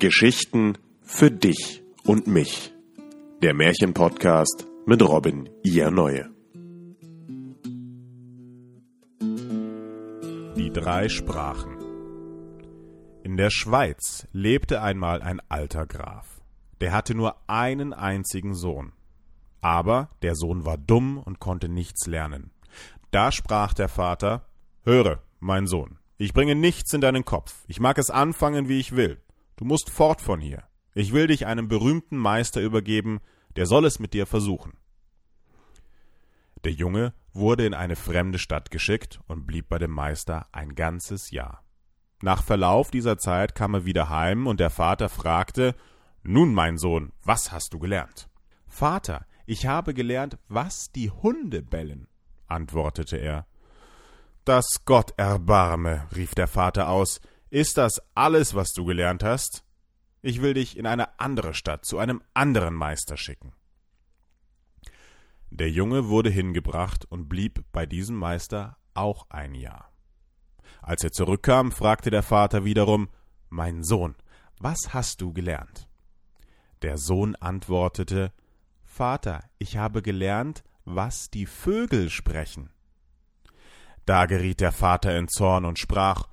Geschichten für dich und mich. Der Märchenpodcast mit Robin Ihr Neue. Die drei Sprachen. In der Schweiz lebte einmal ein alter Graf. Der hatte nur einen einzigen Sohn. Aber der Sohn war dumm und konnte nichts lernen. Da sprach der Vater Höre, mein Sohn, ich bringe nichts in deinen Kopf. Ich mag es anfangen, wie ich will. Du musst fort von hier. Ich will dich einem berühmten Meister übergeben, der soll es mit dir versuchen. Der Junge wurde in eine fremde Stadt geschickt und blieb bei dem Meister ein ganzes Jahr. Nach Verlauf dieser Zeit kam er wieder heim und der Vater fragte Nun, mein Sohn, was hast du gelernt? Vater, ich habe gelernt, was die Hunde bellen, antwortete er. Das Gott erbarme, rief der Vater aus, ist das alles, was du gelernt hast? Ich will dich in eine andere Stadt zu einem anderen Meister schicken. Der Junge wurde hingebracht und blieb bei diesem Meister auch ein Jahr. Als er zurückkam, fragte der Vater wiederum Mein Sohn, was hast du gelernt? Der Sohn antwortete Vater, ich habe gelernt, was die Vögel sprechen. Da geriet der Vater in Zorn und sprach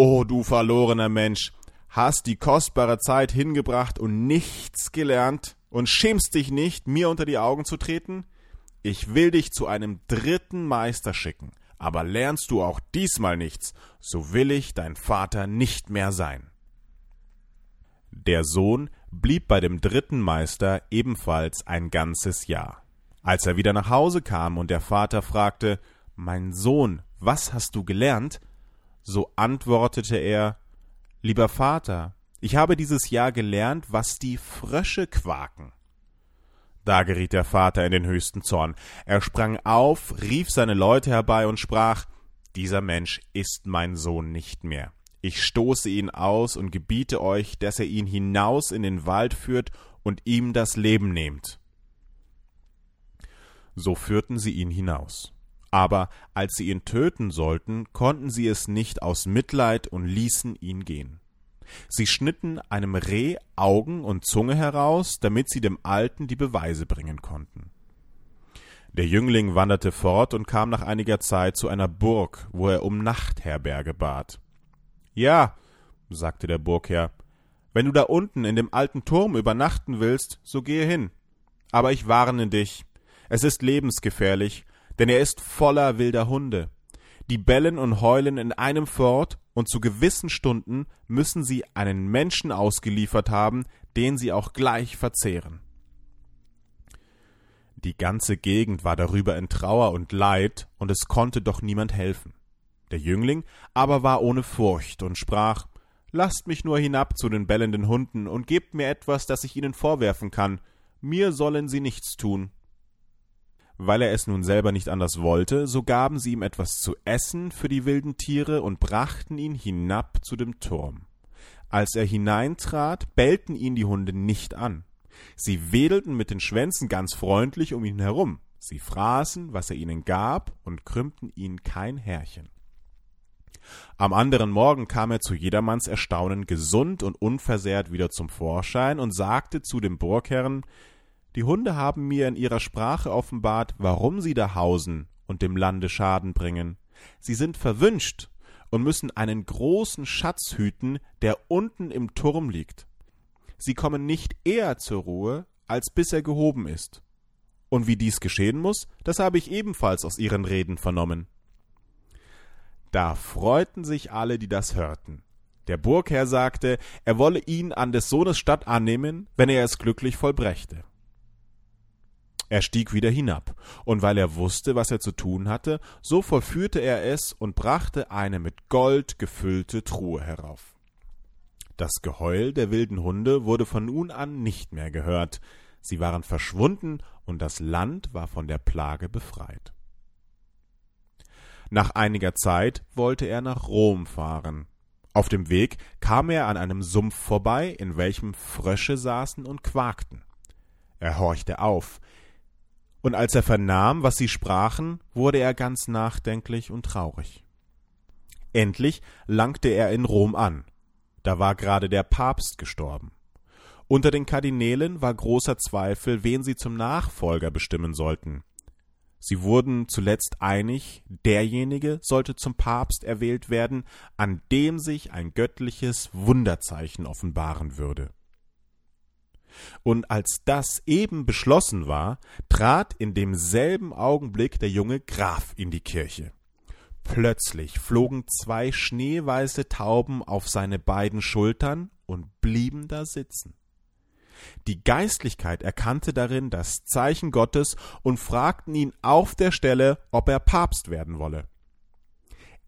O du verlorener Mensch, hast die kostbare Zeit hingebracht und nichts gelernt und schämst dich nicht, mir unter die Augen zu treten? Ich will dich zu einem dritten Meister schicken, aber lernst du auch diesmal nichts, so will ich dein Vater nicht mehr sein. Der Sohn blieb bei dem dritten Meister ebenfalls ein ganzes Jahr. Als er wieder nach Hause kam und der Vater fragte Mein Sohn, was hast du gelernt? So antwortete er Lieber Vater, ich habe dieses Jahr gelernt, was die Frösche quaken. Da geriet der Vater in den höchsten Zorn. Er sprang auf, rief seine Leute herbei und sprach Dieser Mensch ist mein Sohn nicht mehr. Ich stoße ihn aus und gebiete euch, dass er ihn hinaus in den Wald führt und ihm das Leben nehmt. So führten sie ihn hinaus. Aber als sie ihn töten sollten, konnten sie es nicht aus Mitleid und ließen ihn gehen. Sie schnitten einem Reh Augen und Zunge heraus, damit sie dem Alten die Beweise bringen konnten. Der Jüngling wanderte fort und kam nach einiger Zeit zu einer Burg, wo er um Nachtherberge bat. Ja, sagte der Burgherr, wenn du da unten in dem alten Turm übernachten willst, so gehe hin. Aber ich warne dich, es ist lebensgefährlich, denn er ist voller wilder Hunde. Die bellen und heulen in einem fort, und zu gewissen Stunden müssen sie einen Menschen ausgeliefert haben, den sie auch gleich verzehren. Die ganze Gegend war darüber in Trauer und Leid, und es konnte doch niemand helfen. Der Jüngling aber war ohne Furcht und sprach Lasst mich nur hinab zu den bellenden Hunden und gebt mir etwas, das ich ihnen vorwerfen kann, mir sollen sie nichts tun. Weil er es nun selber nicht anders wollte, so gaben sie ihm etwas zu essen für die wilden Tiere und brachten ihn hinab zu dem Turm. Als er hineintrat, bellten ihn die Hunde nicht an. Sie wedelten mit den Schwänzen ganz freundlich um ihn herum. Sie fraßen, was er ihnen gab, und krümmten ihn kein Härchen. Am anderen Morgen kam er zu jedermanns Erstaunen gesund und unversehrt wieder zum Vorschein und sagte zu dem Burgherrn die Hunde haben mir in ihrer Sprache offenbart, warum sie da hausen und dem Lande Schaden bringen. Sie sind verwünscht und müssen einen großen Schatz hüten, der unten im Turm liegt. Sie kommen nicht eher zur Ruhe, als bis er gehoben ist. Und wie dies geschehen muss, das habe ich ebenfalls aus ihren Reden vernommen. Da freuten sich alle, die das hörten. Der Burgherr sagte, er wolle ihn an des Sohnes Stadt annehmen, wenn er es glücklich vollbrächte. Er stieg wieder hinab, und weil er wusste, was er zu tun hatte, so vollführte er es und brachte eine mit Gold gefüllte Truhe herauf. Das Geheul der wilden Hunde wurde von nun an nicht mehr gehört, sie waren verschwunden und das Land war von der Plage befreit. Nach einiger Zeit wollte er nach Rom fahren. Auf dem Weg kam er an einem Sumpf vorbei, in welchem Frösche saßen und quakten. Er horchte auf, und als er vernahm, was sie sprachen, wurde er ganz nachdenklich und traurig. Endlich langte er in Rom an. Da war gerade der Papst gestorben. Unter den Kardinälen war großer Zweifel, wen sie zum Nachfolger bestimmen sollten. Sie wurden zuletzt einig, derjenige sollte zum Papst erwählt werden, an dem sich ein göttliches Wunderzeichen offenbaren würde. Und als das eben beschlossen war, trat in demselben Augenblick der junge Graf in die Kirche. Plötzlich flogen zwei schneeweiße Tauben auf seine beiden Schultern und blieben da sitzen. Die Geistlichkeit erkannte darin das Zeichen Gottes und fragten ihn auf der Stelle, ob er Papst werden wolle.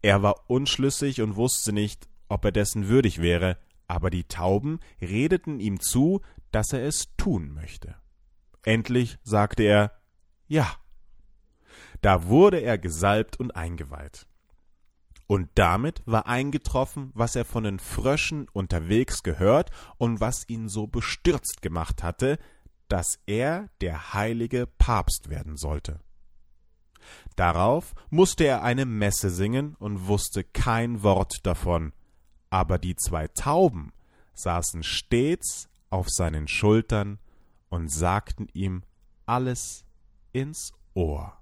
Er war unschlüssig und wusste nicht, ob er dessen würdig wäre, aber die Tauben redeten ihm zu, dass er es tun möchte. Endlich sagte er Ja. Da wurde er gesalbt und eingeweiht. Und damit war eingetroffen, was er von den Fröschen unterwegs gehört und was ihn so bestürzt gemacht hatte, dass er der heilige Papst werden sollte. Darauf musste er eine Messe singen und wusste kein Wort davon, aber die zwei Tauben saßen stets auf seinen Schultern und sagten ihm alles ins Ohr.